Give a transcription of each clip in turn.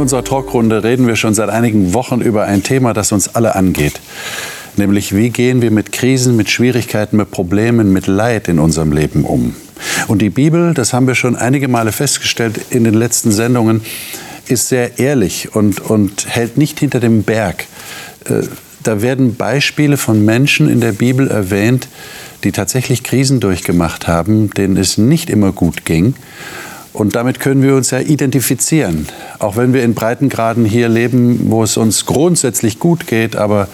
unserer Talkrunde reden wir schon seit einigen Wochen über ein Thema, das uns alle angeht. Nämlich, wie gehen wir mit Krisen, mit Schwierigkeiten, mit Problemen, mit Leid in unserem Leben um? Und die Bibel, das haben wir schon einige Male festgestellt in den letzten Sendungen, ist sehr ehrlich und, und hält nicht hinter dem Berg. Äh, da werden Beispiele von Menschen in der Bibel erwähnt, die tatsächlich Krisen durchgemacht haben, denen es nicht immer gut ging. Und damit können wir uns ja identifizieren. Auch wenn wir in Breitengraden hier leben, wo es uns grundsätzlich gut geht, aber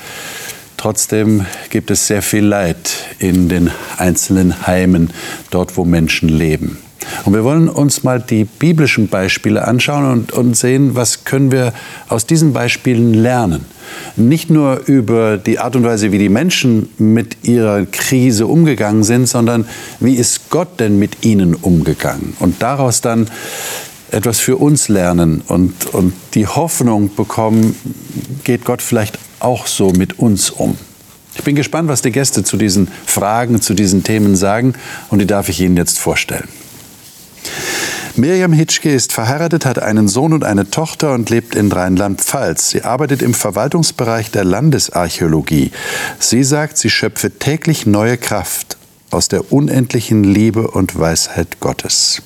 trotzdem gibt es sehr viel Leid in den einzelnen Heimen, dort wo Menschen leben. Und wir wollen uns mal die biblischen Beispiele anschauen und, und sehen, was können wir aus diesen Beispielen lernen. Nicht nur über die Art und Weise, wie die Menschen mit ihrer Krise umgegangen sind, sondern wie ist Gott denn mit ihnen umgegangen? Und daraus dann etwas für uns lernen und, und die Hoffnung bekommen, geht Gott vielleicht auch so mit uns um. Ich bin gespannt, was die Gäste zu diesen Fragen, zu diesen Themen sagen und die darf ich Ihnen jetzt vorstellen. Miriam Hitschke ist verheiratet, hat einen Sohn und eine Tochter und lebt in Rheinland-Pfalz. Sie arbeitet im Verwaltungsbereich der Landesarchäologie. Sie sagt, sie schöpfe täglich neue Kraft aus der unendlichen Liebe und Weisheit Gottes.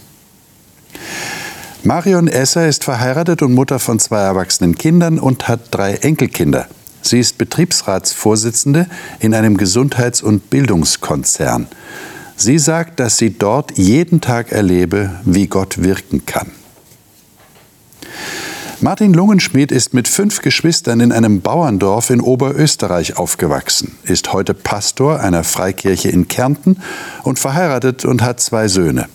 Marion Esser ist verheiratet und Mutter von zwei erwachsenen Kindern und hat drei Enkelkinder. Sie ist Betriebsratsvorsitzende in einem Gesundheits- und Bildungskonzern. Sie sagt, dass sie dort jeden Tag erlebe, wie Gott wirken kann. Martin Lungenschmidt ist mit fünf Geschwistern in einem Bauerndorf in Oberösterreich aufgewachsen, ist heute Pastor einer Freikirche in Kärnten und verheiratet und hat zwei Söhne.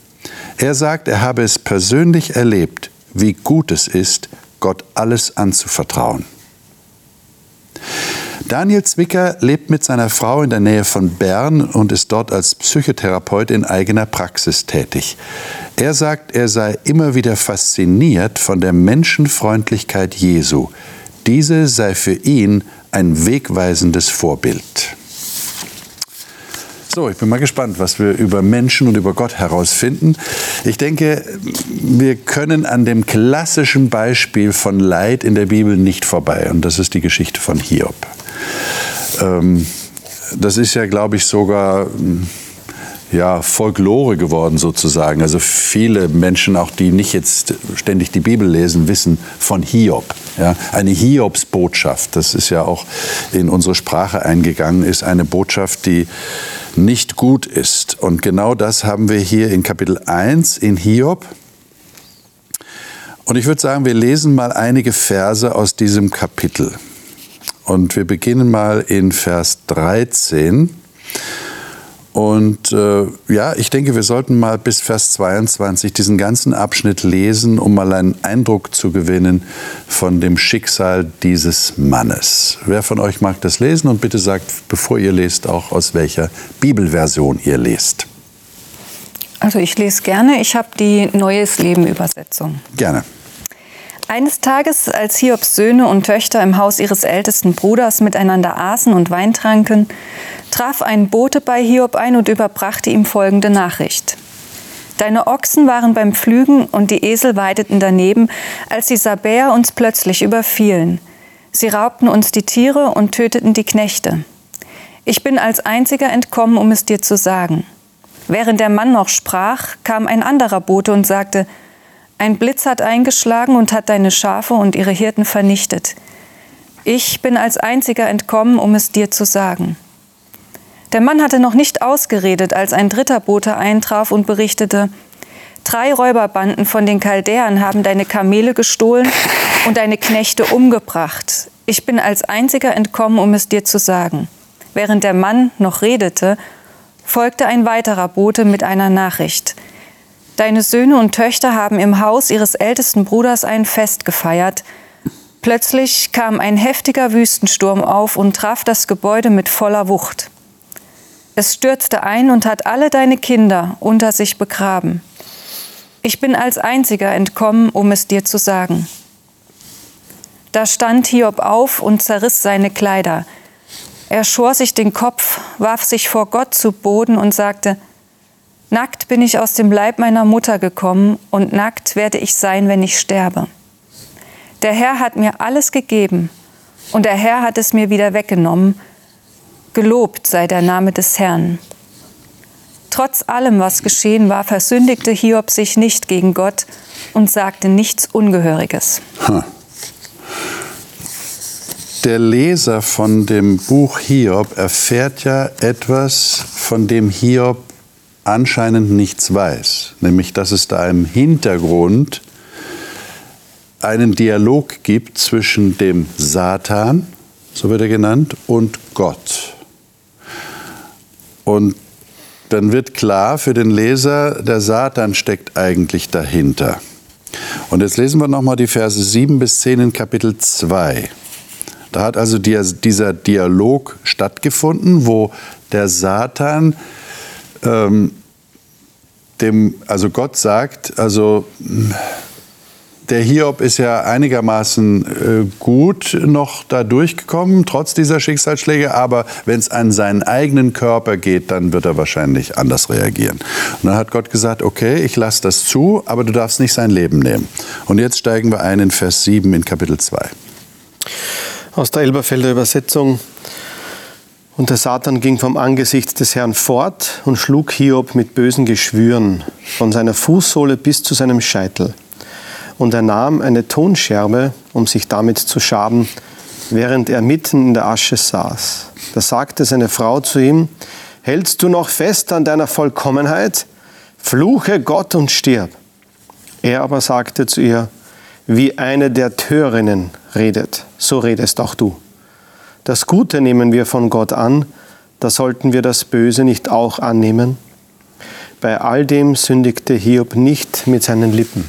Er sagt, er habe es persönlich erlebt, wie gut es ist, Gott alles anzuvertrauen. Daniel Zwicker lebt mit seiner Frau in der Nähe von Bern und ist dort als Psychotherapeut in eigener Praxis tätig. Er sagt, er sei immer wieder fasziniert von der Menschenfreundlichkeit Jesu. Diese sei für ihn ein wegweisendes Vorbild. So, ich bin mal gespannt, was wir über Menschen und über Gott herausfinden. Ich denke, wir können an dem klassischen Beispiel von Leid in der Bibel nicht vorbei. Und das ist die Geschichte von Hiob. Ähm, das ist ja, glaube ich, sogar ja, Folklore geworden sozusagen. Also viele Menschen, auch die nicht jetzt ständig die Bibel lesen, wissen von Hiob. Ja, eine Hiobsbotschaft, das ist ja auch in unsere Sprache eingegangen, ist eine Botschaft, die nicht gut ist. Und genau das haben wir hier in Kapitel 1 in Hiob. Und ich würde sagen, wir lesen mal einige Verse aus diesem Kapitel. Und wir beginnen mal in Vers 13. Und äh, ja, ich denke, wir sollten mal bis Vers 22 diesen ganzen Abschnitt lesen, um mal einen Eindruck zu gewinnen von dem Schicksal dieses Mannes. Wer von euch mag das lesen? Und bitte sagt, bevor ihr lest, auch aus welcher Bibelversion ihr lest. Also ich lese gerne. Ich habe die Neues Leben Übersetzung. Gerne. Eines Tages, als Hiobs Söhne und Töchter im Haus ihres ältesten Bruders miteinander aßen und Wein tranken, traf ein Bote bei Hiob ein und überbrachte ihm folgende Nachricht. Deine Ochsen waren beim Pflügen und die Esel weideten daneben, als die Sabäer uns plötzlich überfielen. Sie raubten uns die Tiere und töteten die Knechte. Ich bin als einziger entkommen, um es dir zu sagen. Während der Mann noch sprach, kam ein anderer Bote und sagte, ein Blitz hat eingeschlagen und hat deine Schafe und ihre Hirten vernichtet. Ich bin als einziger entkommen, um es dir zu sagen. Der Mann hatte noch nicht ausgeredet, als ein dritter Bote eintraf und berichtete, Drei Räuberbanden von den Chaldäern haben deine Kamele gestohlen und deine Knechte umgebracht. Ich bin als einziger entkommen, um es dir zu sagen. Während der Mann noch redete, folgte ein weiterer Bote mit einer Nachricht. Deine Söhne und Töchter haben im Haus ihres ältesten Bruders ein Fest gefeiert. Plötzlich kam ein heftiger Wüstensturm auf und traf das Gebäude mit voller Wucht. Es stürzte ein und hat alle deine Kinder unter sich begraben. Ich bin als einziger entkommen, um es dir zu sagen. Da stand Hiob auf und zerriss seine Kleider. Er schor sich den Kopf, warf sich vor Gott zu Boden und sagte, Nackt bin ich aus dem Leib meiner Mutter gekommen und nackt werde ich sein, wenn ich sterbe. Der Herr hat mir alles gegeben und der Herr hat es mir wieder weggenommen. Gelobt sei der Name des Herrn. Trotz allem, was geschehen war, versündigte Hiob sich nicht gegen Gott und sagte nichts Ungehöriges. Der Leser von dem Buch Hiob erfährt ja etwas, von dem Hiob anscheinend nichts weiß, nämlich dass es da im Hintergrund einen Dialog gibt zwischen dem Satan, so wird er genannt, und Gott. Und dann wird klar für den Leser, der Satan steckt eigentlich dahinter. Und jetzt lesen wir nochmal die Verse 7 bis 10 in Kapitel 2. Da hat also dieser Dialog stattgefunden, wo der Satan ähm, dem, also Gott sagt, also der Hiob ist ja einigermaßen äh, gut noch da durchgekommen, trotz dieser Schicksalsschläge, aber wenn es an seinen eigenen Körper geht, dann wird er wahrscheinlich anders reagieren. Und dann hat Gott gesagt, okay, ich lasse das zu, aber du darfst nicht sein Leben nehmen. Und jetzt steigen wir ein in Vers 7 in Kapitel 2. Aus der Elberfelder Übersetzung. Und der Satan ging vom Angesicht des Herrn fort und schlug Hiob mit bösen Geschwüren von seiner Fußsohle bis zu seinem Scheitel und er nahm eine Tonscherbe, um sich damit zu schaden, während er mitten in der Asche saß. Da sagte seine Frau zu ihm, Hältst du noch fest an deiner Vollkommenheit? Fluche Gott und stirb. Er aber sagte zu ihr, wie eine der Törinnen redet, so redest auch du. Das Gute nehmen wir von Gott an, da sollten wir das Böse nicht auch annehmen. Bei all dem sündigte Hiob nicht mit seinen Lippen.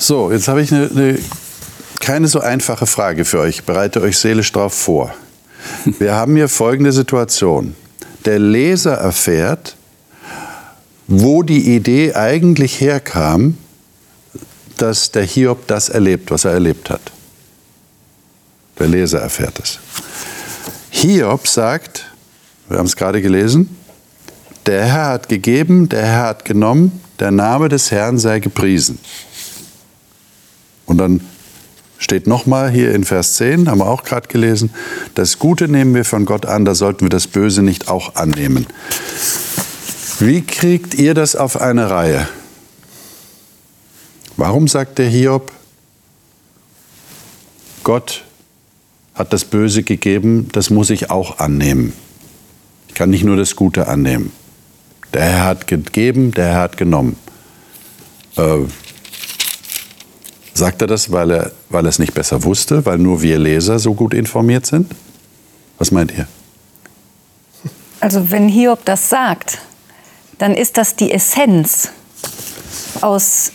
So, jetzt habe ich eine, eine, keine so einfache Frage für euch. Bereite euch seelisch darauf vor. Wir haben hier folgende Situation. Der Leser erfährt, wo die Idee eigentlich herkam, dass der Hiob das erlebt, was er erlebt hat. Der Leser erfährt es. Hiob sagt, wir haben es gerade gelesen, der Herr hat gegeben, der Herr hat genommen, der Name des Herrn sei gepriesen. Und dann steht nochmal hier in Vers 10, haben wir auch gerade gelesen, das Gute nehmen wir von Gott an, da sollten wir das Böse nicht auch annehmen. Wie kriegt ihr das auf eine Reihe? Warum sagt der Hiob, Gott hat das Böse gegeben, das muss ich auch annehmen. Ich kann nicht nur das Gute annehmen. Der Herr hat gegeben, der Herr hat genommen. Äh, Sagt er das, weil er, weil er es nicht besser wusste, weil nur wir Leser so gut informiert sind? Was meint ihr? Also wenn Hiob das sagt, dann ist das die Essenz aus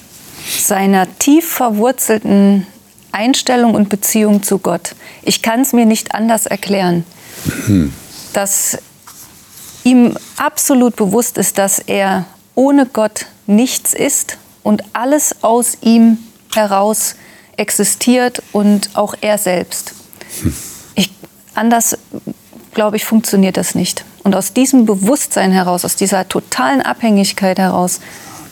seiner tief verwurzelten Einstellung und Beziehung zu Gott. Ich kann es mir nicht anders erklären, hm. dass ihm absolut bewusst ist, dass er ohne Gott nichts ist und alles aus ihm heraus existiert und auch er selbst. Ich, anders, glaube ich, funktioniert das nicht. Und aus diesem Bewusstsein heraus, aus dieser totalen Abhängigkeit heraus,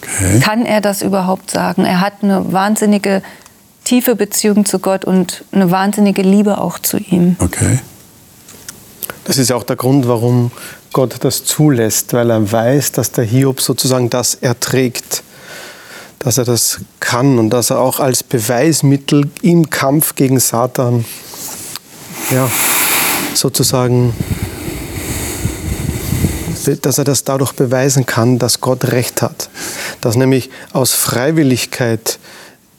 okay. kann er das überhaupt sagen. Er hat eine wahnsinnige tiefe Beziehung zu Gott und eine wahnsinnige Liebe auch zu ihm. Okay. Das ist auch der Grund, warum Gott das zulässt, weil er weiß, dass der Hiob sozusagen das erträgt dass er das kann und dass er auch als Beweismittel im Kampf gegen Satan ja, sozusagen, dass er das dadurch beweisen kann, dass Gott recht hat. Dass nämlich aus Freiwilligkeit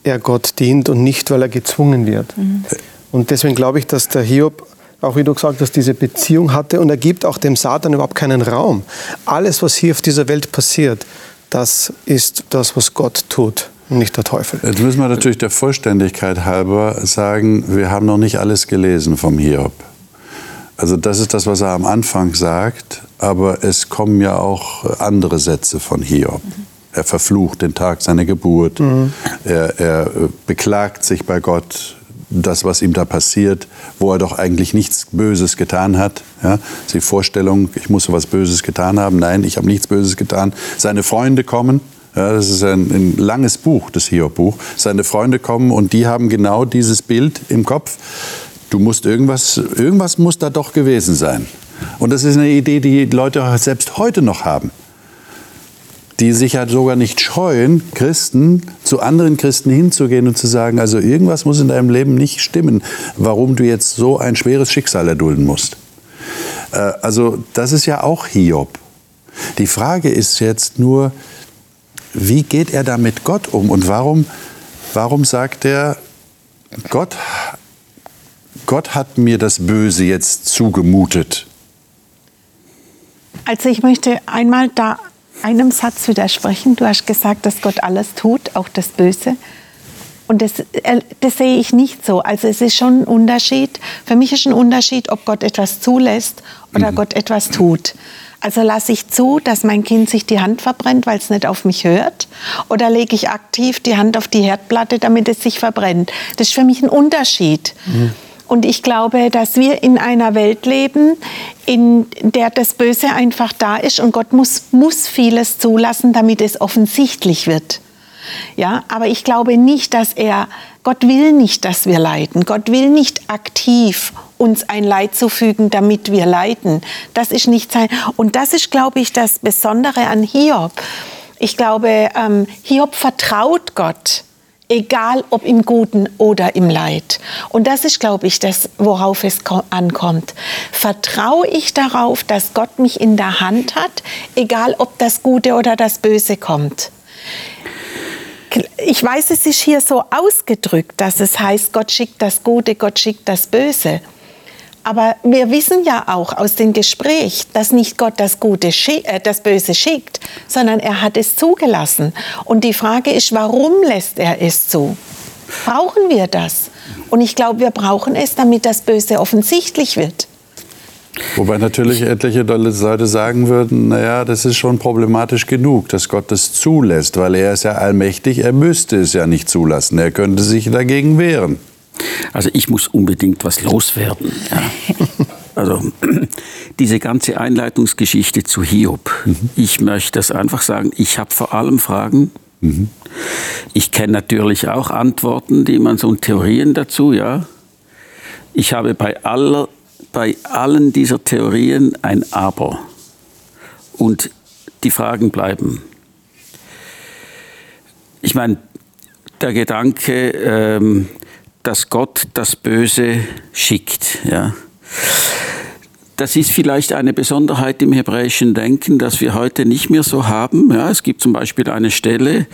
er Gott dient und nicht, weil er gezwungen wird. Mhm. Und deswegen glaube ich, dass der Hiob auch wie du gesagt hast, diese Beziehung hatte und er gibt auch dem Satan überhaupt keinen Raum. Alles, was hier auf dieser Welt passiert, das ist das, was Gott tut, nicht der Teufel. Jetzt müssen wir natürlich der Vollständigkeit halber sagen, wir haben noch nicht alles gelesen vom Hiob. Also das ist das, was er am Anfang sagt, aber es kommen ja auch andere Sätze von Hiob. Er verflucht den Tag seiner Geburt. Mhm. Er, er beklagt sich bei Gott das, was ihm da passiert, wo er doch eigentlich nichts Böses getan hat. Ja, die Vorstellung, ich muss was Böses getan haben. Nein, ich habe nichts Böses getan. Seine Freunde kommen. Ja, das ist ein, ein langes Buch, das Hiob-Buch. Seine Freunde kommen und die haben genau dieses Bild im Kopf. Du musst irgendwas, irgendwas muss da doch gewesen sein. Und das ist eine Idee, die Leute selbst heute noch haben. Die sich halt sogar nicht scheuen, Christen zu anderen Christen hinzugehen und zu sagen, also irgendwas muss in deinem Leben nicht stimmen, warum du jetzt so ein schweres Schicksal erdulden musst. Äh, also das ist ja auch Hiob. Die Frage ist jetzt nur, wie geht er da mit Gott um und warum, warum sagt er, Gott, Gott hat mir das Böse jetzt zugemutet? Also ich möchte einmal da einem Satz widersprechen. Du hast gesagt, dass Gott alles tut, auch das Böse. Und das, äh, das sehe ich nicht so. Also es ist schon ein Unterschied. Für mich ist ein Unterschied, ob Gott etwas zulässt oder mhm. Gott etwas tut. Also lasse ich zu, dass mein Kind sich die Hand verbrennt, weil es nicht auf mich hört? Oder lege ich aktiv die Hand auf die Herdplatte, damit es sich verbrennt? Das ist für mich ein Unterschied. Mhm. Und ich glaube, dass wir in einer Welt leben, in der das Böse einfach da ist und Gott muss, muss vieles zulassen, damit es offensichtlich wird. Ja, aber ich glaube nicht, dass er, Gott will nicht, dass wir leiden. Gott will nicht aktiv uns ein Leid zufügen, damit wir leiden. Das ist nicht sein. Und das ist, glaube ich, das Besondere an Hiob. Ich glaube, ähm, Hiob vertraut Gott egal ob im Guten oder im Leid. Und das ist, glaube ich, das, worauf es ankommt. Vertraue ich darauf, dass Gott mich in der Hand hat, egal ob das Gute oder das Böse kommt? Ich weiß, es ist hier so ausgedrückt, dass es heißt, Gott schickt das Gute, Gott schickt das Böse. Aber wir wissen ja auch aus dem Gespräch, dass nicht Gott das, Gute äh, das Böse schickt, sondern er hat es zugelassen. Und die Frage ist, warum lässt er es zu? Brauchen wir das? Und ich glaube, wir brauchen es, damit das Böse offensichtlich wird. Wobei natürlich etliche Leute sagen würden, naja, das ist schon problematisch genug, dass Gott das zulässt, weil er ist ja allmächtig, er müsste es ja nicht zulassen, er könnte sich dagegen wehren. Also ich muss unbedingt was loswerden. Ja. Also diese ganze Einleitungsgeschichte zu Hiob. Mhm. Ich möchte das einfach sagen, ich habe vor allem Fragen. Mhm. Ich kenne natürlich auch Antworten, die man so Theorien dazu, ja. Ich habe bei, aller, bei allen dieser Theorien ein Aber. Und die Fragen bleiben. Ich meine, der Gedanke, ähm, dass Gott das Böse schickt. Ja. Das ist vielleicht eine Besonderheit im hebräischen Denken, das wir heute nicht mehr so haben. Ja, es gibt zum Beispiel eine Stelle,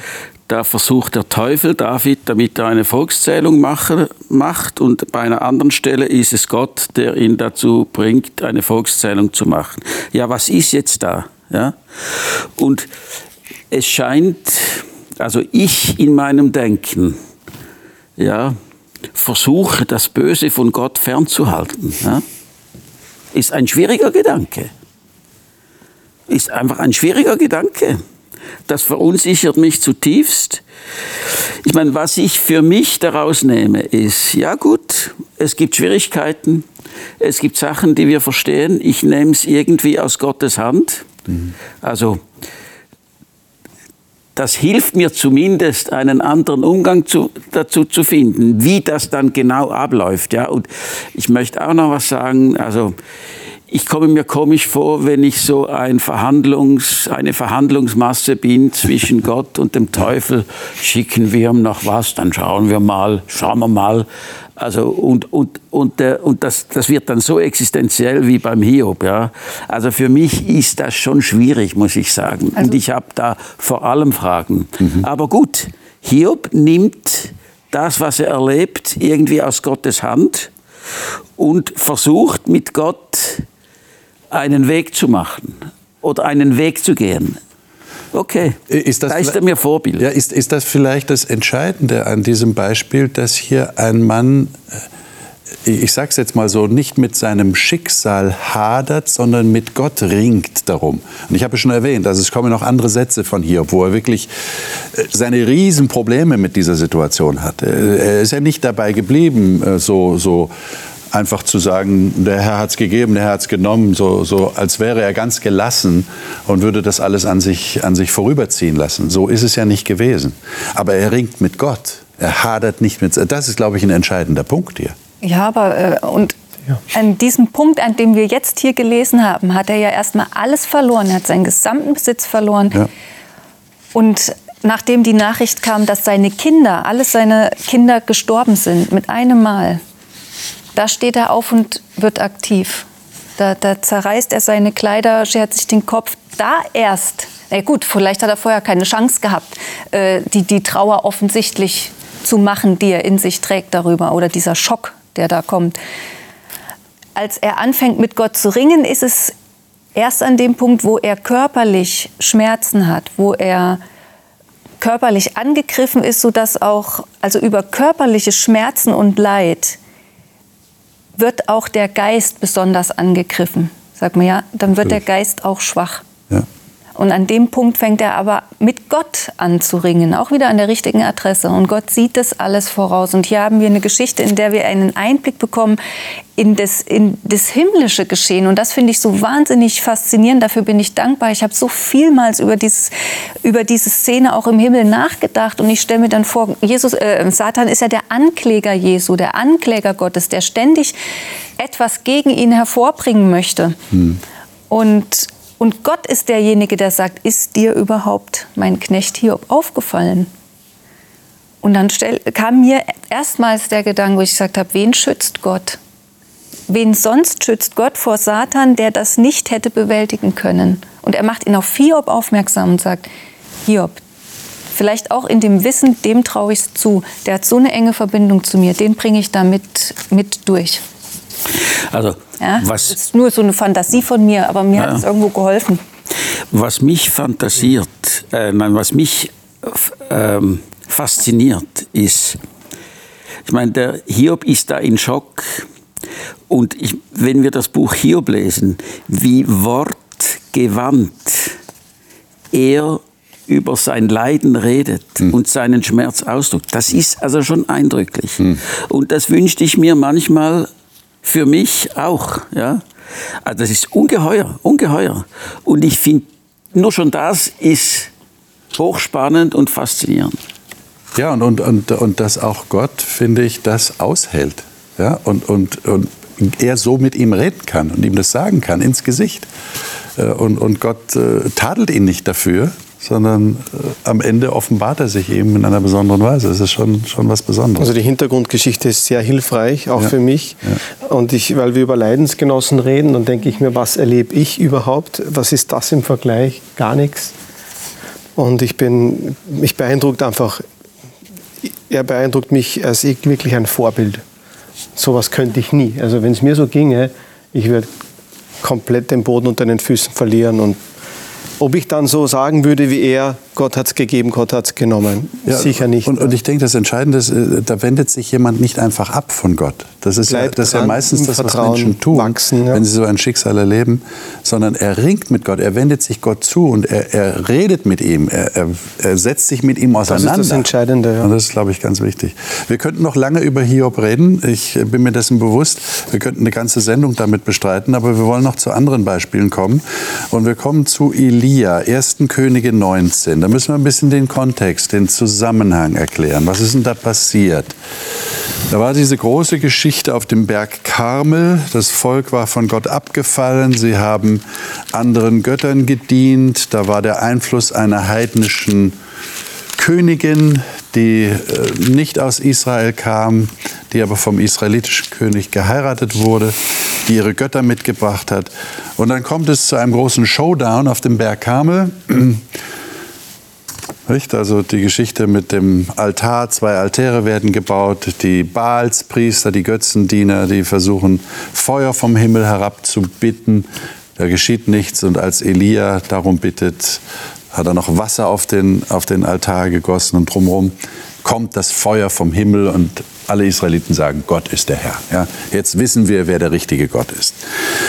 da versucht der Teufel David, damit er eine Volkszählung mache, macht, und bei einer anderen Stelle ist es Gott, der ihn dazu bringt, eine Volkszählung zu machen. Ja, was ist jetzt da? Ja? Und es scheint, also ich in meinem Denken, ja, versuche, das Böse von Gott fernzuhalten, ja, ist ein schwieriger Gedanke. Ist einfach ein schwieriger Gedanke. Das verunsichert mich zutiefst. Ich meine, was ich für mich daraus nehme, ist, ja gut, es gibt Schwierigkeiten, es gibt Sachen, die wir verstehen. Ich nehme es irgendwie aus Gottes Hand. Mhm. Also das hilft mir zumindest, einen anderen Umgang zu, dazu zu finden, wie das dann genau abläuft. Ja? Und ich möchte auch noch was sagen. Also ich komme mir komisch vor, wenn ich so ein Verhandlungs, eine Verhandlungsmasse bin zwischen Gott und dem Teufel. Schicken wir ihm noch was, dann schauen wir mal, schauen wir mal. Also und, und, und, äh, und das, das wird dann so existenziell wie beim Hiob. Ja? Also für mich ist das schon schwierig, muss ich sagen. Also und ich habe da vor allem Fragen. Mhm. Aber gut, Hiob nimmt das, was er erlebt, irgendwie aus Gottes Hand und versucht mit Gott einen Weg zu machen oder einen Weg zu gehen. Okay, ist das, da ist er mir Vorbild. Ja, ist, ist das vielleicht das Entscheidende an diesem Beispiel, dass hier ein Mann, äh, ich sage es jetzt mal so, nicht mit seinem Schicksal hadert, sondern mit Gott ringt darum. Und ich habe schon erwähnt, also es kommen noch andere Sätze von hier, wo er wirklich äh, seine Riesenprobleme mit dieser Situation hat. Er ist ja nicht dabei geblieben, äh, so, so einfach zu sagen, der Herr hat es gegeben, der Herr hat es genommen, so, so als wäre er ganz gelassen und würde das alles an sich, an sich vorüberziehen lassen. So ist es ja nicht gewesen. Aber er ringt mit Gott. Er hadert nicht mit. Das ist, glaube ich, ein entscheidender Punkt hier. Ja, aber äh, und ja. an diesem Punkt, an dem wir jetzt hier gelesen haben, hat er ja erstmal alles verloren. Er hat seinen gesamten Besitz verloren. Ja. Und nachdem die Nachricht kam, dass seine Kinder, alle seine Kinder gestorben sind, mit einem Mal, da steht er auf und wird aktiv. Da, da zerreißt er seine Kleider, schert sich den Kopf. Da erst, na gut, vielleicht hat er vorher keine Chance gehabt, äh, die, die Trauer offensichtlich zu machen, die er in sich trägt darüber, oder dieser Schock, der da kommt. Als er anfängt, mit Gott zu ringen, ist es erst an dem Punkt, wo er körperlich Schmerzen hat, wo er körperlich angegriffen ist, sodass auch, also über körperliche Schmerzen und Leid wird auch der Geist besonders angegriffen. Sagt man ja, dann wird der Geist auch schwach. Ja. Und an dem Punkt fängt er aber mit Gott an zu ringen, auch wieder an der richtigen Adresse. Und Gott sieht das alles voraus. Und hier haben wir eine Geschichte, in der wir einen Einblick bekommen in das, in das himmlische Geschehen. Und das finde ich so wahnsinnig faszinierend. Dafür bin ich dankbar. Ich habe so vielmals über, dieses, über diese Szene auch im Himmel nachgedacht. Und ich stelle mir dann vor, Jesus, äh, Satan ist ja der Ankläger Jesu, der Ankläger Gottes, der ständig etwas gegen ihn hervorbringen möchte. Hm. Und und Gott ist derjenige, der sagt, ist dir überhaupt mein Knecht Hiob aufgefallen? Und dann stell, kam mir erstmals der Gedanke, wo ich gesagt habe, wen schützt Gott? Wen sonst schützt Gott vor Satan, der das nicht hätte bewältigen können? Und er macht ihn auf Hiob aufmerksam und sagt, Hiob, vielleicht auch in dem Wissen, dem traue ich es zu. Der hat so eine enge Verbindung zu mir, den bringe ich da mit, mit durch. Also, ja? was, das ist nur so eine Fantasie von mir, aber mir ja. hat es irgendwo geholfen. Was mich fantasiert, äh, nein, was mich ähm, fasziniert, ist, ich meine, der Hiob ist da in Schock. Und ich, wenn wir das Buch Hiob lesen, wie wortgewandt er über sein Leiden redet hm. und seinen Schmerz ausdrückt, das ist also schon eindrücklich. Hm. Und das wünschte ich mir manchmal für mich auch. Ja? Also das ist ungeheuer, ungeheuer. Und ich finde, nur schon das ist hochspannend und faszinierend. Ja, und, und, und, und dass auch Gott, finde ich, das aushält. Ja? Und, und, und er so mit ihm reden kann und ihm das sagen kann ins Gesicht. Äh, und, und Gott äh, tadelt ihn nicht dafür, sondern äh, am Ende offenbart er sich eben in einer besonderen Weise. Das ist schon, schon was Besonderes. Also die Hintergrundgeschichte ist sehr hilfreich, auch ja. für mich. Ja. Und ich, weil wir über Leidensgenossen reden, dann denke ich mir, was erlebe ich überhaupt? Was ist das im Vergleich? Gar nichts. Und ich bin, mich beeindruckt einfach, er beeindruckt mich als wirklich ein Vorbild. Sowas könnte ich nie. Also wenn es mir so ginge, ich würde komplett den Boden unter den Füßen verlieren und ob ich dann so sagen würde wie er, Gott hat es gegeben, Gott hat es genommen. Ja, Sicher nicht. Und, und, ich denke, das Entscheidende ist, äh, da wendet sich jemand nicht einfach ab von Gott. Das ist, ja, das ist ja meistens das, was Menschen tun, wachsen, ja. wenn sie so ein Schicksal erleben. Sondern er ringt mit Gott, er wendet sich Gott zu und er, er redet mit ihm, er, er, er, setzt sich mit ihm auseinander. Das ist das Entscheidende. Ja. Und das ist, glaube ich, ganz wichtig. Wir könnten noch lange über Hiob reden. Ich bin mir dessen bewusst. Wir könnten eine ganze Sendung damit bestreiten, aber wir wollen noch zu anderen Beispielen kommen. Und wir kommen zu Elia, 1. Könige 19. Da müssen wir ein bisschen den Kontext, den Zusammenhang erklären. Was ist denn da passiert? Da war diese große Geschichte auf dem Berg Karmel. Das Volk war von Gott abgefallen. Sie haben anderen Göttern gedient. Da war der Einfluss einer heidnischen Königin, die äh, nicht aus Israel kam, die aber vom israelitischen König geheiratet wurde, die ihre Götter mitgebracht hat. Und dann kommt es zu einem großen Showdown auf dem Berg. Nicht? Also die Geschichte mit dem Altar, zwei Altäre werden gebaut, die Baalspriester, die Götzendiener, die versuchen Feuer vom Himmel herabzubitten. Da geschieht nichts und als Elia darum bittet, hat er noch Wasser auf den, auf den Altar gegossen und drumherum kommt das Feuer vom Himmel und alle Israeliten sagen, Gott ist der Herr. Ja, jetzt wissen wir, wer der richtige Gott ist.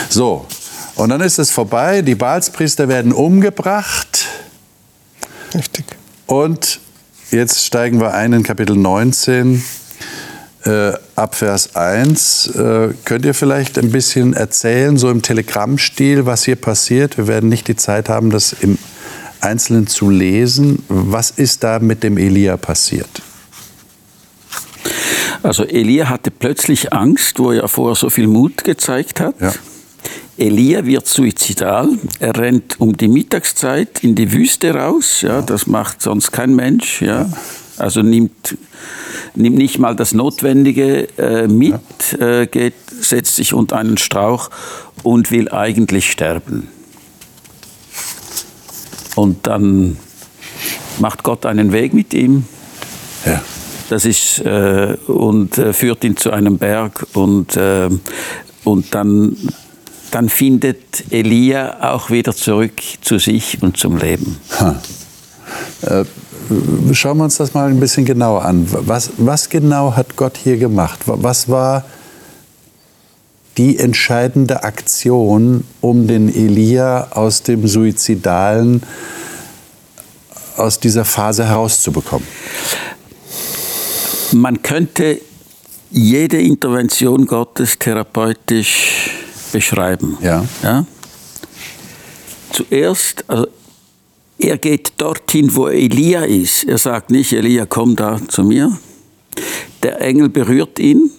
So, und dann ist es vorbei, die Baalspriester werden umgebracht. Richtig. Und jetzt steigen wir ein in Kapitel 19. äh, ab Vers 1. Äh, könnt ihr vielleicht ein bisschen erzählen, so im Telegrammstil, was hier passiert? Wir werden nicht die Zeit haben, das im Einzelnen zu lesen. Was ist da mit dem Elia passiert? Also Elia hatte plötzlich Angst, wo er vorher so viel Mut gezeigt hat. Ja. Elia wird suizidal. Er rennt um die Mittagszeit in die Wüste raus. Ja, das macht sonst kein Mensch. Ja. Also nimmt, nimmt nicht mal das Notwendige äh, mit, äh, geht, setzt sich unter einen Strauch und will eigentlich sterben. Und dann macht Gott einen Weg mit ihm. Ja. Das ist, äh, und äh, führt ihn zu einem Berg und, äh, und dann dann findet Elia auch wieder zurück zu sich und zum Leben. Äh, schauen wir uns das mal ein bisschen genauer an. Was, was genau hat Gott hier gemacht? Was war die entscheidende Aktion, um den Elia aus dem Suizidalen, aus dieser Phase herauszubekommen? Man könnte jede Intervention Gottes therapeutisch beschreiben. Ja. ja? Zuerst, also er geht dorthin, wo Elia ist. Er sagt nicht, Elia, komm da zu mir. Der Engel berührt ihn,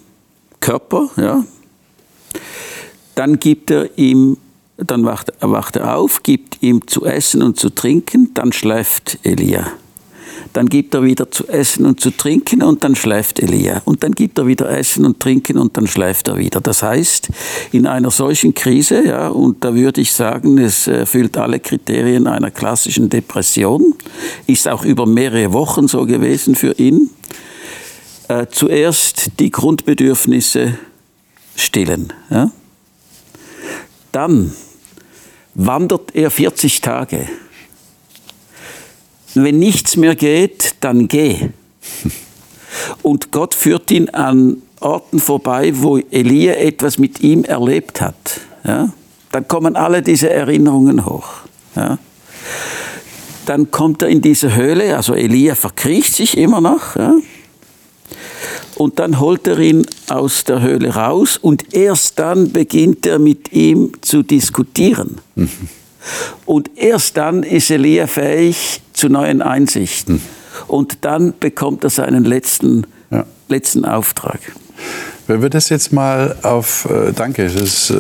Körper, ja. Dann gibt er ihm, dann wacht, wacht er auf, gibt ihm zu essen und zu trinken, dann schläft Elia. Dann gibt er wieder zu essen und zu trinken und dann schläft Elia. Und dann gibt er wieder Essen und Trinken und dann schläft er wieder. Das heißt, in einer solchen Krise, ja, und da würde ich sagen, es erfüllt alle Kriterien einer klassischen Depression, ist auch über mehrere Wochen so gewesen für ihn. Äh, zuerst die Grundbedürfnisse stillen. Ja. Dann wandert er 40 Tage wenn nichts mehr geht, dann geh. Und Gott führt ihn an Orten vorbei, wo Elia etwas mit ihm erlebt hat. Ja? Dann kommen alle diese Erinnerungen hoch. Ja? Dann kommt er in diese Höhle, also Elia verkriecht sich immer noch. Ja? Und dann holt er ihn aus der Höhle raus und erst dann beginnt er mit ihm zu diskutieren. Mhm. Und erst dann ist Elia fähig zu neuen Einsichten. Und dann bekommt er seinen letzten, ja. letzten Auftrag. Wenn wir das jetzt mal auf, äh, danke, das äh,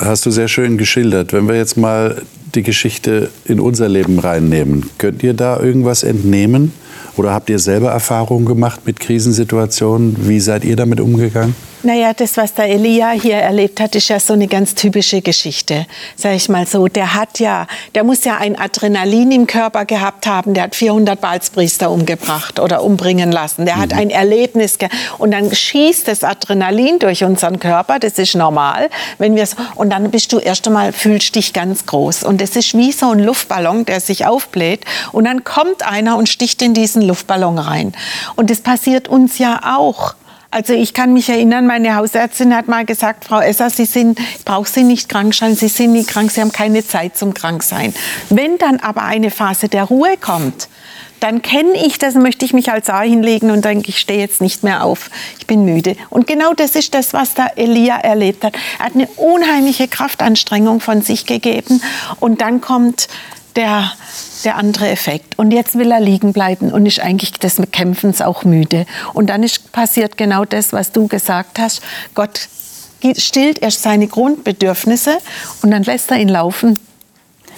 hast du sehr schön geschildert. Wenn wir jetzt mal die Geschichte in unser Leben reinnehmen, könnt ihr da irgendwas entnehmen? Oder habt ihr selber Erfahrungen gemacht mit Krisensituationen? Wie seid ihr damit umgegangen? Naja, das, was der Elia hier erlebt hat, ist ja so eine ganz typische Geschichte, sage ich mal so. Der hat ja, der muss ja ein Adrenalin im Körper gehabt haben. Der hat 400 Balzpriester umgebracht oder umbringen lassen. Der mhm. hat ein Erlebnis und dann schießt das Adrenalin durch unseren Körper. Das ist normal, wenn wir und dann bist du erst einmal fühlst dich ganz groß und es ist wie so ein Luftballon, der sich aufbläht und dann kommt einer und sticht in diesen Luftballon rein. Und das passiert uns ja auch. Also ich kann mich erinnern, meine Hausärztin hat mal gesagt, Frau Esser, Sie sind, ich brauche Sie nicht krank sein, Sie sind nicht krank, Sie haben keine Zeit zum Kranksein. Wenn dann aber eine Phase der Ruhe kommt, dann kenne ich das, möchte ich mich als Saar hinlegen und denke, ich stehe jetzt nicht mehr auf, ich bin müde. Und genau das ist das, was da Elia erlebt hat. Er hat eine unheimliche Kraftanstrengung von sich gegeben und dann kommt der der andere Effekt. Und jetzt will er liegen bleiben und ist eigentlich des Kämpfens auch müde. Und dann ist passiert genau das, was du gesagt hast. Gott stillt erst seine Grundbedürfnisse und dann lässt er ihn laufen.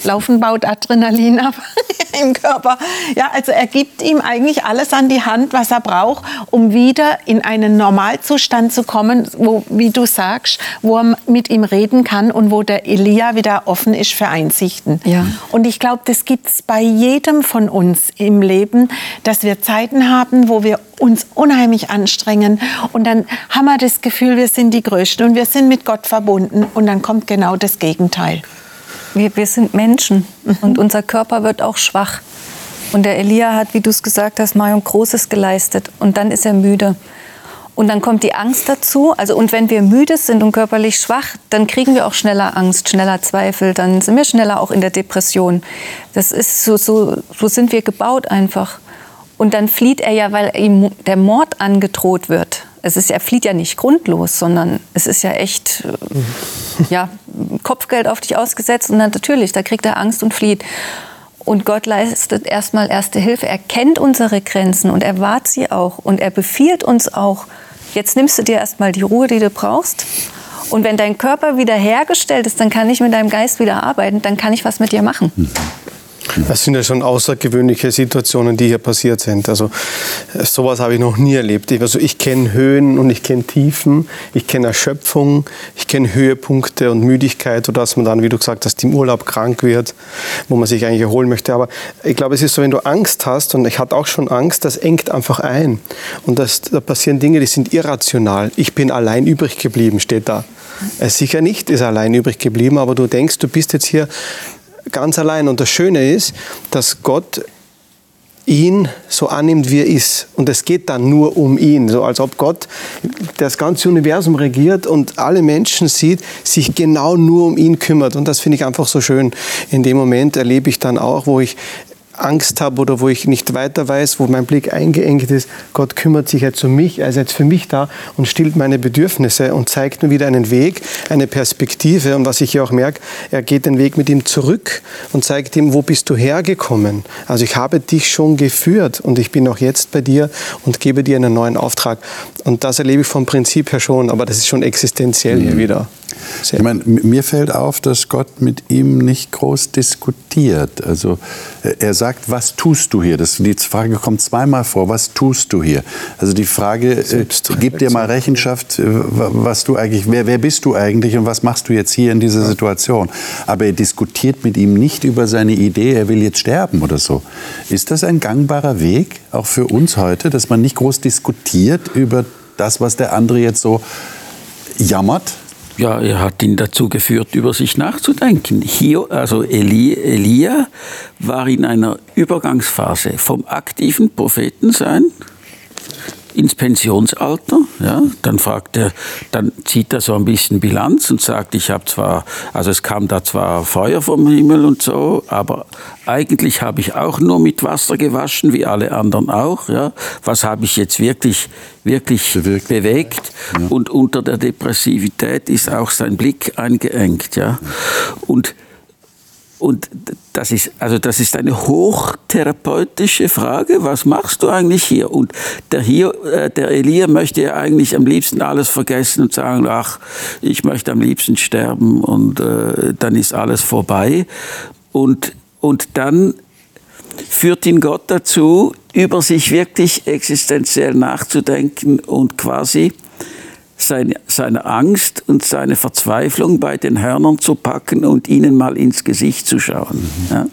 Laufen baut Adrenalin ab im Körper. Ja, also er gibt ihm eigentlich alles an die Hand, was er braucht, um wieder in einen Normalzustand zu kommen, wo, wie du sagst, wo er mit ihm reden kann und wo der Elia wieder offen ist für Einsichten. Ja. Und ich glaube, das gibt es bei jedem von uns im Leben, dass wir Zeiten haben, wo wir uns unheimlich anstrengen und dann haben wir das Gefühl, wir sind die Größten und wir sind mit Gott verbunden und dann kommt genau das Gegenteil. Wir, wir sind Menschen mhm. und unser Körper wird auch schwach. Und der Elia hat, wie du es gesagt hast, Marion, Großes geleistet. Und dann ist er müde. Und dann kommt die Angst dazu. Also, und wenn wir müde sind und körperlich schwach, dann kriegen wir auch schneller Angst, schneller Zweifel. Dann sind wir schneller auch in der Depression. Das ist so, so, so sind wir gebaut einfach. Und dann flieht er ja, weil ihm der Mord angedroht wird. Es ist, er flieht ja nicht grundlos, sondern es ist ja echt äh, ja, Kopfgeld auf dich ausgesetzt und dann natürlich, da kriegt er Angst und flieht. Und Gott leistet erstmal erste Hilfe. Er kennt unsere Grenzen und er wahrt sie auch. Und er befiehlt uns auch, jetzt nimmst du dir erstmal die Ruhe, die du brauchst. Und wenn dein Körper wieder hergestellt ist, dann kann ich mit deinem Geist wieder arbeiten, dann kann ich was mit dir machen. Mhm. Das sind ja schon außergewöhnliche Situationen, die hier passiert sind. Also sowas habe ich noch nie erlebt. Also ich kenne Höhen und ich kenne Tiefen, ich kenne Erschöpfung, ich kenne Höhepunkte und Müdigkeit, oder dass man dann, wie du gesagt hast, im Urlaub krank wird, wo man sich eigentlich erholen möchte. Aber ich glaube, es ist so, wenn du Angst hast, und ich hatte auch schon Angst, das engt einfach ein. Und das, da passieren Dinge, die sind irrational. Ich bin allein übrig geblieben, steht da. Sicher nicht ist allein übrig geblieben, aber du denkst, du bist jetzt hier ganz allein. Und das Schöne ist, dass Gott ihn so annimmt, wie er ist. Und es geht dann nur um ihn, so als ob Gott das ganze Universum regiert und alle Menschen sieht, sich genau nur um ihn kümmert. Und das finde ich einfach so schön. In dem Moment erlebe ich dann auch, wo ich Angst habe oder wo ich nicht weiter weiß, wo mein Blick eingeengt ist, Gott kümmert sich jetzt um mich, er ist jetzt für mich da und stillt meine Bedürfnisse und zeigt mir wieder einen Weg, eine Perspektive. Und was ich hier auch merke, er geht den Weg mit ihm zurück und zeigt ihm, wo bist du hergekommen? Also ich habe dich schon geführt und ich bin auch jetzt bei dir und gebe dir einen neuen Auftrag. Und das erlebe ich vom Prinzip her schon, aber das ist schon existenziell mhm. hier wieder. Sehr ich meine, mir fällt auf, dass Gott mit ihm nicht groß diskutiert. Also er sagt, was tust du hier? Das, die Frage kommt zweimal vor, was tust du hier? Also die Frage, äh, gib dir mal Rechenschaft, äh, was du eigentlich, wer, wer bist du eigentlich und was machst du jetzt hier in dieser Situation? Aber er diskutiert mit ihm nicht über seine Idee, er will jetzt sterben oder so. Ist das ein gangbarer Weg, auch für uns heute, dass man nicht groß diskutiert über das, was der andere jetzt so jammert? Ja, er hat ihn dazu geführt, über sich nachzudenken. Hier, also Eli, Elia war in einer Übergangsphase vom aktiven Prophetensein ins Pensionsalter, ja, dann fragt er, dann zieht er so ein bisschen Bilanz und sagt, ich habe zwar, also es kam da zwar Feuer vom Himmel und so, aber eigentlich habe ich auch nur mit Wasser gewaschen, wie alle anderen auch, ja. Was habe ich jetzt wirklich, wirklich bewegt? bewegt? Ja. Und unter der Depressivität ist auch sein Blick eingeengt, ja. Und und das ist, also das ist eine hochtherapeutische Frage. Was machst du eigentlich hier? Und der, hier, äh, der Elia möchte ja eigentlich am liebsten alles vergessen und sagen, ach, ich möchte am liebsten sterben und äh, dann ist alles vorbei. Und, und dann führt ihn Gott dazu, über sich wirklich existenziell nachzudenken und quasi seine, seine Angst und seine Verzweiflung bei den Hörnern zu packen und ihnen mal ins Gesicht zu schauen. Mhm. Ja?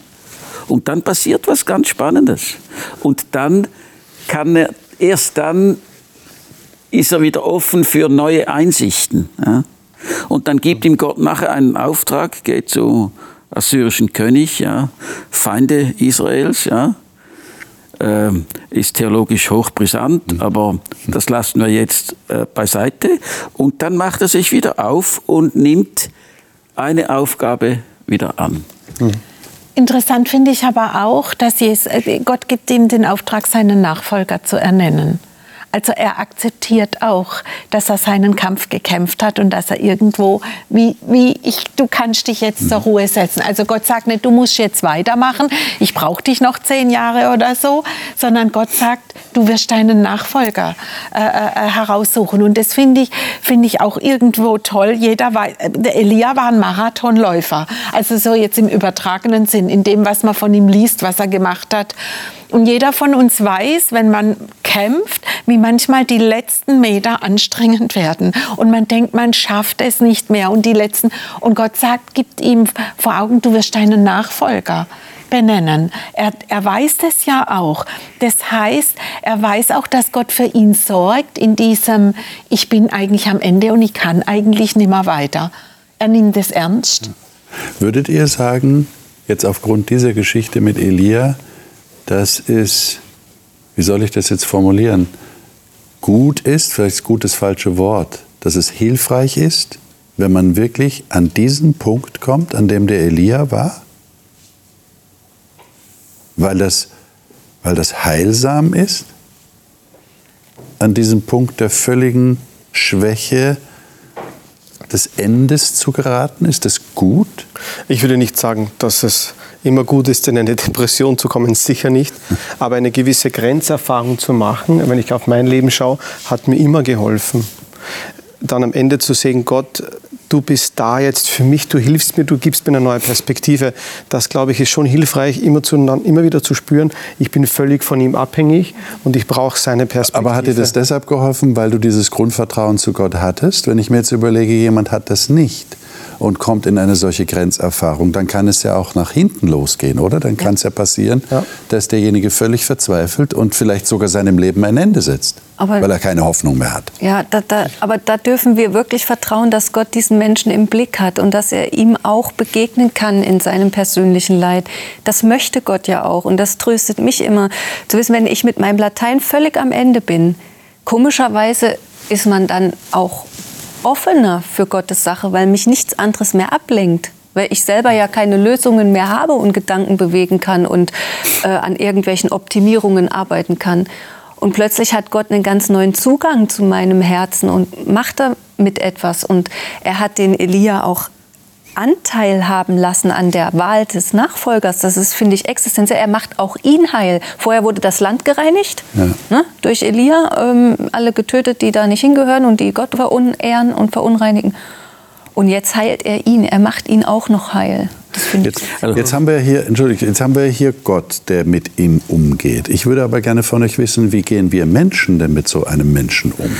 Und dann passiert was ganz Spannendes. Und dann kann er, erst dann ist er wieder offen für neue Einsichten. Ja? Und dann gibt ihm Gott nachher einen Auftrag, geht zu assyrischen König, ja, Feinde Israels, ja, äh, ist theologisch hochbrisant, mhm. aber das lassen wir jetzt äh, beiseite. Und dann macht er sich wieder auf und nimmt eine Aufgabe wieder an. Mhm. Interessant finde ich aber auch, dass Jesus, äh, Gott gibt ihm den Auftrag, seinen Nachfolger zu ernennen. Also er akzeptiert auch, dass er seinen Kampf gekämpft hat und dass er irgendwo, wie, wie ich, du kannst dich jetzt zur Ruhe setzen. Also Gott sagt nicht, du musst jetzt weitermachen, ich brauche dich noch zehn Jahre oder so, sondern Gott sagt, du wirst deinen Nachfolger äh, äh, heraussuchen. Und das finde ich, finde ich auch irgendwo toll. Jeder weiß, der Elia war ein Marathonläufer. Also so jetzt im übertragenen Sinn, in dem, was man von ihm liest, was er gemacht hat. Und jeder von uns weiß, wenn man kämpft, wie manchmal die letzten Meter anstrengend werden. Und man denkt, man schafft es nicht mehr. Und die letzten, und Gott sagt, gibt ihm vor Augen, du wirst deinen Nachfolger benennen. Er, er weiß das ja auch. Das heißt, er weiß auch, dass Gott für ihn sorgt in diesem, ich bin eigentlich am Ende und ich kann eigentlich nicht mehr weiter. Er nimmt es ernst. Würdet ihr sagen, jetzt aufgrund dieser Geschichte mit Elia, dass es, wie soll ich das jetzt formulieren, gut ist, vielleicht ist gut das falsche Wort, dass es hilfreich ist, wenn man wirklich an diesen Punkt kommt, an dem der Elia war? Weil das, weil das heilsam ist? an diesem Punkt der völligen Schwäche des Endes zu geraten? Ist das gut? Ich würde nicht sagen, dass es immer gut ist, in eine Depression zu kommen, sicher nicht. Aber eine gewisse Grenzerfahrung zu machen, wenn ich auf mein Leben schaue, hat mir immer geholfen. Dann am Ende zu sehen, Gott, du bist da jetzt für mich, du hilfst mir, du gibst mir eine neue Perspektive. Das, glaube ich, ist schon hilfreich, immer, zu, immer wieder zu spüren, ich bin völlig von ihm abhängig und ich brauche seine Perspektive. Aber hat dir das deshalb geholfen, weil du dieses Grundvertrauen zu Gott hattest? Wenn ich mir jetzt überlege, jemand hat das nicht und kommt in eine solche Grenzerfahrung, dann kann es ja auch nach hinten losgehen, oder? Dann kann es ja passieren, Ja. dass derjenige völlig verzweifelt und vielleicht sogar seinem Leben ein Ende setzt, Aber- weil er keine Hoffnung mehr hat. Ja, da, da, aber da dürfen wir wirklich vertrauen, dass Gott diesen Menschen im Blick hat und dass er ihm auch begegnen kann in seinem persönlichen Leid. Das möchte Gott ja auch und das tröstet mich immer. Zu wissen, wenn ich mit meinem Latein völlig am Ende bin, komischerweise ist man dann auch offener für Gottes Sache, weil mich nichts anderes mehr ablenkt. Weil ich selber ja keine Lösungen mehr habe und Gedanken bewegen kann und äh, an irgendwelchen Optimierungen arbeiten kann. Und plötzlich hat Gott einen ganz neuen Zugang zu meinem Herzen und macht damit etwas. Und er hat den Elia auch Anteil haben lassen an der Wahl des Nachfolgers. Das ist, finde ich, existenziell. Er macht auch ihn heil. Vorher wurde das Land gereinigt ne, durch Elia. Ähm, alle getötet, die da nicht hingehören und die Gott verunehren und verunreinigen. Und jetzt heilt er ihn. Er macht ihn auch noch heil. Jetzt, jetzt haben wir hier, entschuldigt, jetzt haben wir hier Gott, der mit ihm umgeht. Ich würde aber gerne von euch wissen, wie gehen wir Menschen denn mit so einem Menschen um?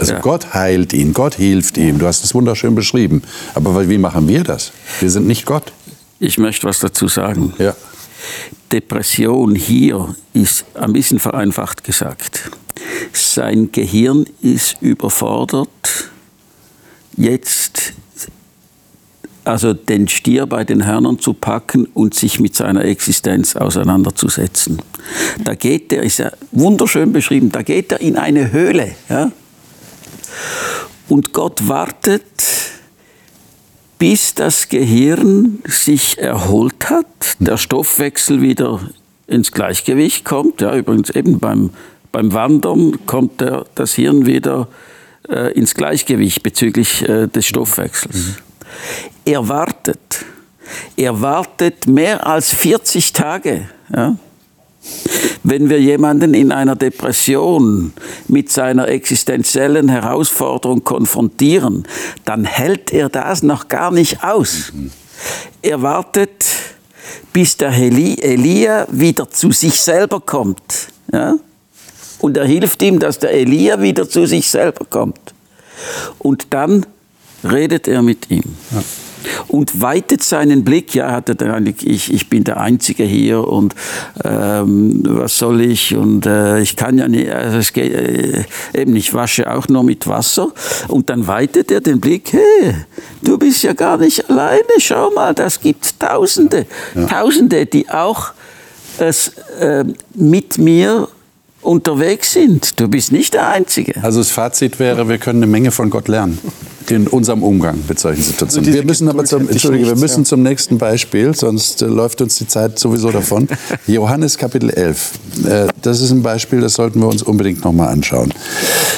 Also Ja. Gott heilt ihn, Gott hilft ihm. Du hast es wunderschön beschrieben. Aber wie machen wir das? Wir sind nicht Gott. Ich möchte was dazu sagen. Ja. Depression hier ist ein bisschen vereinfacht gesagt. Sein Gehirn ist überfordert, jetzt also den Stier bei den Hörnern zu packen und sich mit seiner Existenz auseinanderzusetzen. Da geht er, ist ja wunderschön beschrieben, da geht er in eine Höhle. Ja? Und Gott wartet, bis das Gehirn sich erholt hat, der Stoffwechsel wieder ins Gleichgewicht kommt. Ja, übrigens eben beim, beim Wandern kommt der, das Hirn wieder äh, ins Gleichgewicht bezüglich äh, des Stoffwechsels. Er wartet. Er wartet mehr als 40 Tage. Ja? Wenn wir jemanden in einer Depression mit seiner existenziellen Herausforderung konfrontieren, dann hält er das noch gar nicht aus. Er wartet, bis der Eli Elia wieder zu sich selber kommt. Ja? Und er hilft ihm, dass der Elia wieder zu sich selber kommt. Und dann redet er mit ihm. Und weitet seinen Blick, ja, hat er dann eigentlich, ich, ich bin der Einzige hier und ähm, was soll ich? Und äh, ich kann ja nicht, also es geht, äh, eben, ich wasche auch nur mit Wasser. Und dann weitet er den Blick, hey, du bist ja gar nicht alleine, schau mal, das gibt Tausende, Tausende, die auch es, äh, mit mir unterwegs sind. Du bist nicht der Einzige. Also das Fazit wäre, wir können eine Menge von Gott lernen in unserem Umgang mit solchen Situationen. diese Wir müssen aber zum, Entschuldige, wir müssen ja. zum nächsten Beispiel, sonst äh, läuft uns die Zeit sowieso davon. Johannes Kapitel 11. Äh, das ist ein Beispiel, das sollten wir uns unbedingt nochmal anschauen.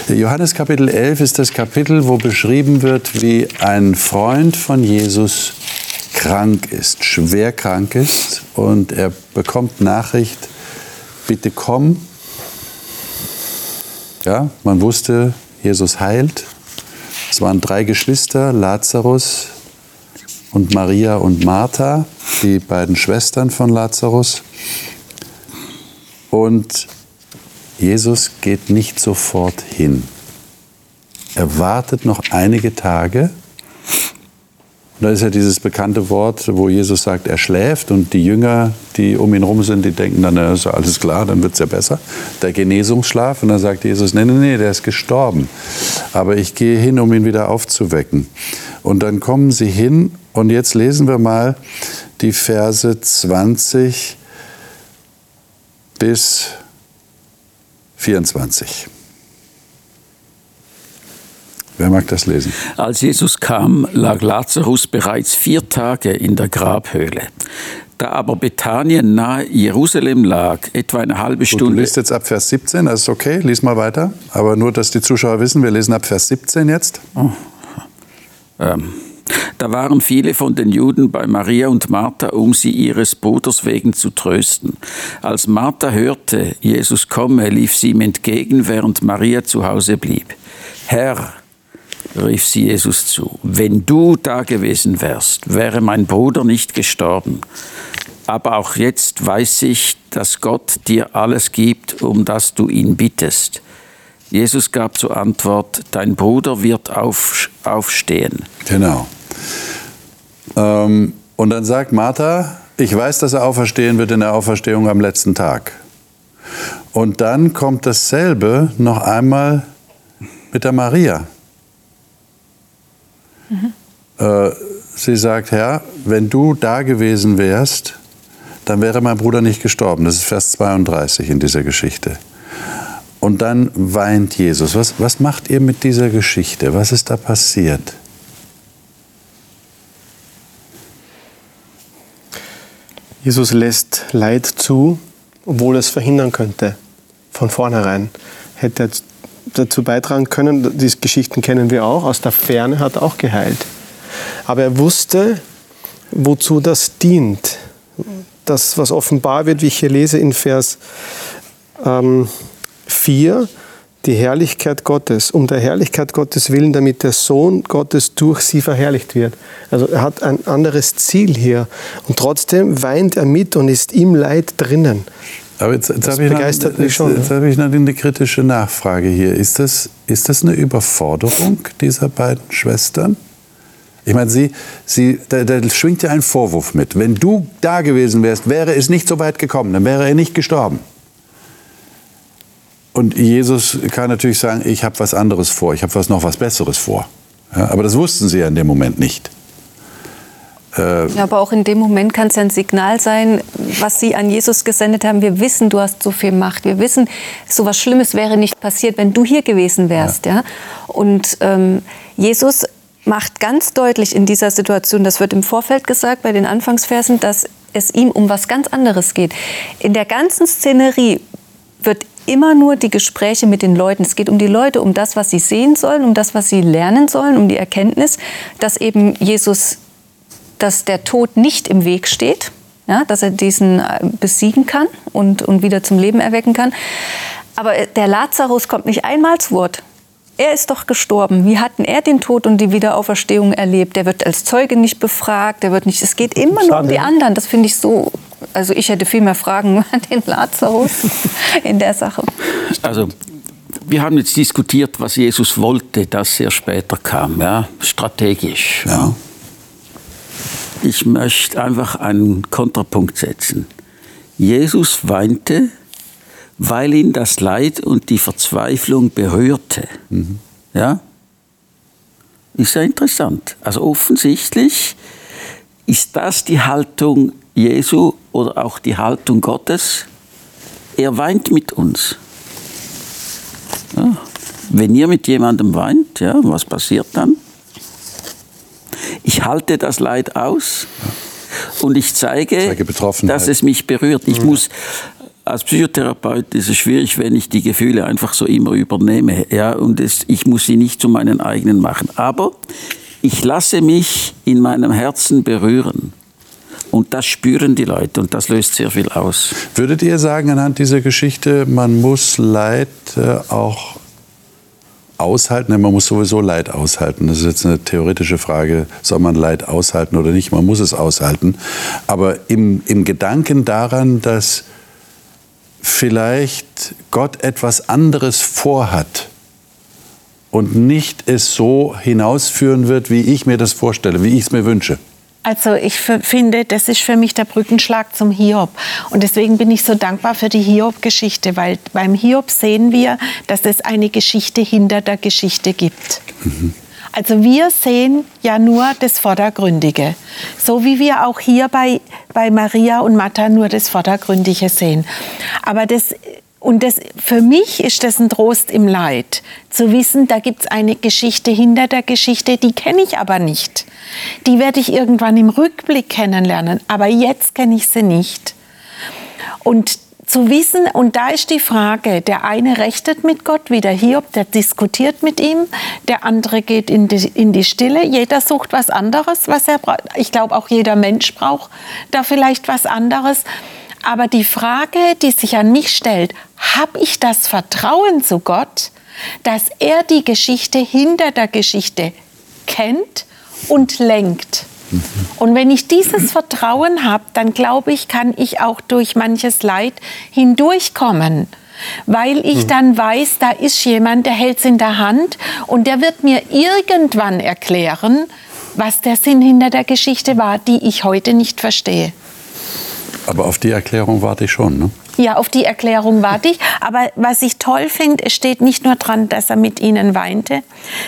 Äh, Johannes Kapitel 11 ist das Kapitel, wo beschrieben wird, wie ein Freund von Jesus krank ist, schwer krank ist und er bekommt Nachricht, bitte komm. Ja, man wusste, Jesus heilt. Es waren drei Geschwister, Lazarus und Maria und Martha, die beiden Schwestern von Lazarus. Und Jesus geht nicht sofort hin. Er wartet noch einige Tage. Und da ist ja dieses bekannte Wort, wo Jesus sagt, er schläft und die Jünger, die um ihn rum sind, die denken dann, na, ist ja alles klar, dann wird es ja besser. Der Genesungsschlaf. Und dann sagt Jesus, nee, nee, nee, der ist gestorben. Aber ich gehe hin, um ihn wieder aufzuwecken. Und dann kommen sie hin und jetzt lesen wir mal die Verse 20 bis 24. Wer mag das lesen? Als Jesus kam, lag Lazarus bereits vier Tage in der Grabhöhle. Da aber Bethanien nahe Jerusalem lag, etwa eine halbe Gut, du Stunde. liest jetzt ab Vers 17, das ist okay, lies mal weiter. Aber nur, dass die Zuschauer wissen, wir lesen ab Vers 17 jetzt. Ähm, da waren viele von den Juden bei Maria und Martha, um sie ihres Bruders wegen zu trösten. Als Martha hörte, Jesus komme, lief sie ihm entgegen, während Maria zu Hause blieb. Herr, rief sie Jesus zu, wenn du da gewesen wärst, wäre mein Bruder nicht gestorben. Aber auch jetzt weiß ich, dass Gott dir alles gibt, um das du ihn bittest. Jesus gab zur Antwort, dein Bruder wird auf, aufstehen. Genau. Ähm, und dann sagt Martha, ich weiß, dass er auferstehen wird in der Auferstehung am letzten Tag. Und dann kommt dasselbe noch einmal mit der Maria. Äh, sie sagt, Herr, wenn du da gewesen wärst, dann wäre mein Bruder nicht gestorben. Das ist Vers 32 in dieser Geschichte. Und dann weint Jesus. Was, was macht ihr mit dieser Geschichte? Was ist da passiert? Jesus lässt Leid zu, obwohl er es verhindern könnte. Von vornherein hätte er dazu beitragen können, diese Geschichten kennen wir auch, aus der Ferne hat er auch geheilt. Aber er wusste, wozu das dient. Das, was offenbar wird, wie ich hier lese in Vers ähm, 4, die Herrlichkeit Gottes, um der Herrlichkeit Gottes willen, damit der Sohn Gottes durch sie verherrlicht wird. Also er hat ein anderes Ziel hier. Und trotzdem weint er mit und ist im Leid drinnen. Aber jetzt, jetzt habe ich, noch, begeistert mich jetzt, schon, jetzt ne? habe ich noch eine kritische Nachfrage hier. Ist das, ist das eine Überforderung dieser beiden Schwestern? Ich meine, sie, sie, da, da schwingt ja ein Vorwurf mit. Wenn du da gewesen wärst, wäre es nicht so weit gekommen, dann wäre er nicht gestorben. Und Jesus kann natürlich sagen, ich habe was anderes vor, ich habe was noch was Besseres vor. Ja, aber das wussten sie ja in dem Moment nicht. Äh, Ja, aber auch in dem Moment kann es ja ein Signal sein, was Sie an Jesus gesendet haben. Wir wissen, du hast so viel Macht. Wir wissen, so was Schlimmes wäre nicht passiert, wenn du hier gewesen wärst. Ja. Und ähm, Jesus macht ganz deutlich in dieser Situation, das wird im Vorfeld gesagt bei den Anfangsversen, dass es ihm um was ganz anderes geht. In der ganzen Szenerie wird immer nur die Gespräche mit den Leuten. Es geht um die Leute, um das, was sie sehen sollen, um das, was sie lernen sollen, um die Erkenntnis, dass eben Jesus dass der Tod nicht im Weg steht, ja, dass er diesen äh, besiegen kann und, und wieder zum Leben erwecken kann. Aber äh, der Lazarus kommt nicht einmal zu Wort. Er ist doch gestorben. Wie hat denn er den Tod und die Wiederauferstehung erlebt? Der wird als Zeuge nicht befragt. Der wird nicht. Es geht immer nur um die anderen. Das finde ich so. Also ich hätte viel mehr Fragen an den Lazarus in der Sache. Also wir haben jetzt diskutiert, was Jesus wollte, dass er später kam, ja, strategisch. Ja. Ich möchte einfach einen Kontrapunkt setzen. Jesus weinte, weil ihn das Leid und die Verzweiflung berührte. Ja? Ist ja interessant. Also offensichtlich ist das die Haltung Jesu oder auch die Haltung Gottes. Er weint mit uns. Ja. Wenn ihr mit jemandem weint, ja, was passiert dann? Ich halte das Leid aus und ich zeige, Zeige dass es mich berührt. Ich muss als Psychotherapeut ist es schwierig, wenn ich die Gefühle einfach so immer übernehme. Ja, und es, ich muss sie nicht zu meinen eigenen machen. Aber ich lasse mich in meinem Herzen berühren. Und das spüren die Leute und das löst sehr viel aus. Würdet ihr sagen, anhand dieser Geschichte, man muss Leid äh, auch aushalten? Man muss sowieso Leid aushalten. Das ist jetzt eine theoretische Frage, soll man Leid aushalten oder nicht? Man muss es aushalten. Aber im, im Gedanken daran, dass vielleicht Gott etwas anderes vorhat und nicht es so hinausführen wird, wie ich mir das vorstelle, wie ich es mir wünsche. Also ich finde, das ist für mich der Brückenschlag zum Hiob. Und deswegen bin ich so dankbar für die Hiob-Geschichte, weil beim Hiob sehen wir, dass es eine Geschichte hinter der Geschichte gibt. Also wir sehen ja nur das Vordergründige, so wie wir auch hier bei, bei Maria und Martha nur das Vordergründige sehen. Aber das Und das, für mich ist das ein Trost im Leid, zu wissen, da gibt es eine Geschichte hinter der Geschichte, die kenne ich aber nicht. Die werde ich irgendwann im Rückblick kennenlernen, aber jetzt kenne ich sie nicht. Und zu wissen, und da ist die Frage, der eine rechtet mit Gott, wie der Hiob, der diskutiert mit ihm, der andere geht in die, in die Stille, jeder sucht was anderes, was er braucht. Ich glaube, auch jeder Mensch braucht da vielleicht was anderes. Aber die Frage, die sich an mich stellt, habe ich das Vertrauen zu Gott, dass er die Geschichte hinter der Geschichte kennt und lenkt? Und wenn ich dieses Vertrauen habe, dann glaube ich, kann ich auch durch manches Leid hindurchkommen. Weil ich dann weiß, da ist jemand, der hält es in der Hand und der wird mir irgendwann erklären, was der Sinn hinter der Geschichte war, die ich heute nicht verstehe. Aber auf die Erklärung warte ich schon, ne? Ja, auf die Erklärung warte ich. Aber was ich toll finde, es steht nicht nur dran, dass er mit ihnen weinte,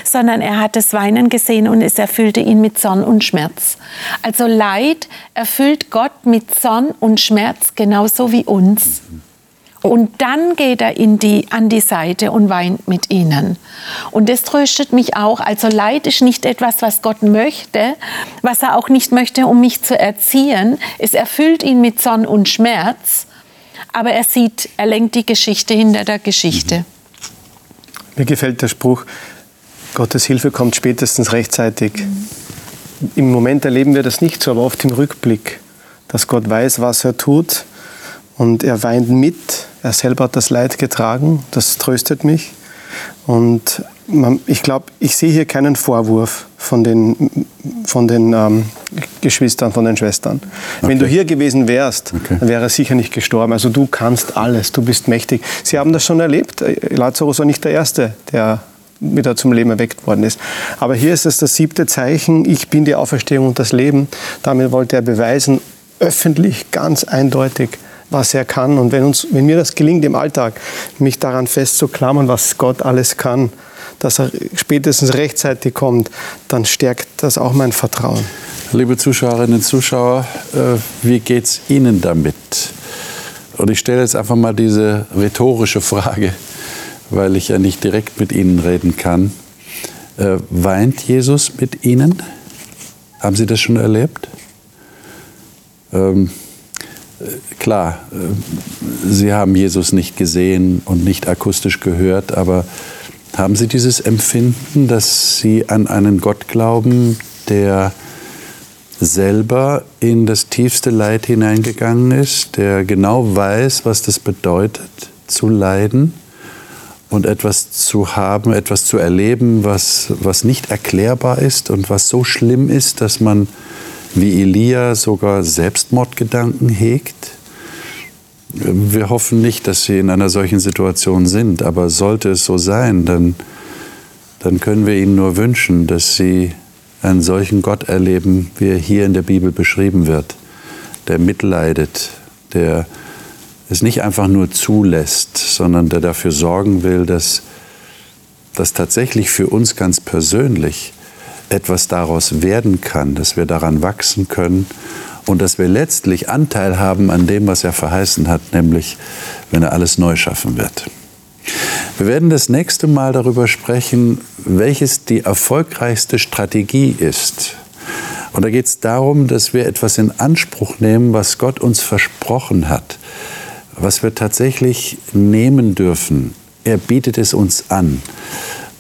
sondern er hat das Weinen gesehen und es erfüllte ihn mit Zorn und Schmerz. Also Leid erfüllt Gott mit Zorn und Schmerz genauso wie uns. Und dann geht er in die, an die Seite und weint mit ihnen. Und das tröstet mich auch. Also Leid ist nicht etwas, was Gott möchte, was er auch nicht möchte, um mich zu erziehen. Es erfüllt ihn mit Zorn und Schmerz, aber er sieht, er lenkt die Geschichte hinter der Geschichte. Mir gefällt der Spruch, Gottes Hilfe kommt spätestens rechtzeitig. Im Moment erleben wir das nicht so, aber oft im Rückblick, dass Gott weiß, was er tut und er weint mit. Er selber hat das Leid getragen, das tröstet mich. Und man, ich glaube, ich sehe hier keinen Vorwurf von den, von den ähm, Geschwistern, von den Schwestern. Okay. Wenn du hier gewesen wärst, okay. dann wäre er sicher nicht gestorben. Also du kannst alles, du bist mächtig. Sie haben das schon erlebt. Lazarus war nicht der Erste, der wieder zum Leben erweckt worden ist. Aber hier ist es das siebte Zeichen, ich bin die Auferstehung und das Leben. Damit wollte er beweisen, öffentlich, ganz eindeutig, was er kann. Und wenn, uns, wenn mir das gelingt im Alltag, mich daran festzuklammern, was Gott alles kann, dass er spätestens rechtzeitig kommt, dann stärkt das auch mein Vertrauen. Liebe Zuschauerinnen und Zuschauer, äh, wie geht es Ihnen damit? Und ich stelle jetzt einfach mal diese rhetorische Frage, weil ich ja nicht direkt mit Ihnen reden kann. Äh, weint Jesus mit Ihnen? Haben Sie das schon erlebt? Ähm, klar, äh, Sie haben Jesus nicht gesehen und nicht akustisch gehört, aber haben Sie dieses Empfinden, dass Sie an einen Gott glauben, der selber in das tiefste Leid hineingegangen ist, der genau weiß, was das bedeutet, zu leiden und etwas zu haben, etwas zu erleben, was, was nicht erklärbar ist und was so schlimm ist, dass man wie Elia sogar Selbstmordgedanken hegt? Wir hoffen nicht, dass Sie in einer solchen Situation sind, aber sollte es so sein, dann, dann können wir Ihnen nur wünschen, dass Sie einen solchen Gott erleben, wie er hier in der Bibel beschrieben wird, der mitleidet, der es nicht einfach nur zulässt, sondern der dafür sorgen will, dass das tatsächlich für uns ganz persönlich etwas daraus werden kann, dass wir daran wachsen können und dass wir letztlich Anteil haben an dem, was er verheißen hat, nämlich wenn er alles neu schaffen wird. Wir werden das nächste Mal darüber sprechen, welches die erfolgreichste Strategie ist. Und da geht es darum, dass wir etwas in Anspruch nehmen, was Gott uns versprochen hat, was wir tatsächlich nehmen dürfen. Er bietet es uns an.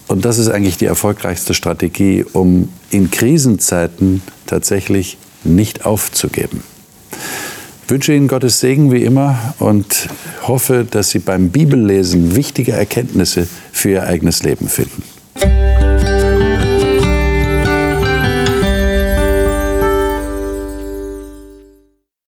Und das ist eigentlich die erfolgreichste Strategie, um in Krisenzeiten tatsächlich nicht aufzugeben. Ich wünsche Ihnen Gottes Segen wie immer und hoffe, dass Sie beim Bibellesen wichtige Erkenntnisse für Ihr eigenes Leben finden.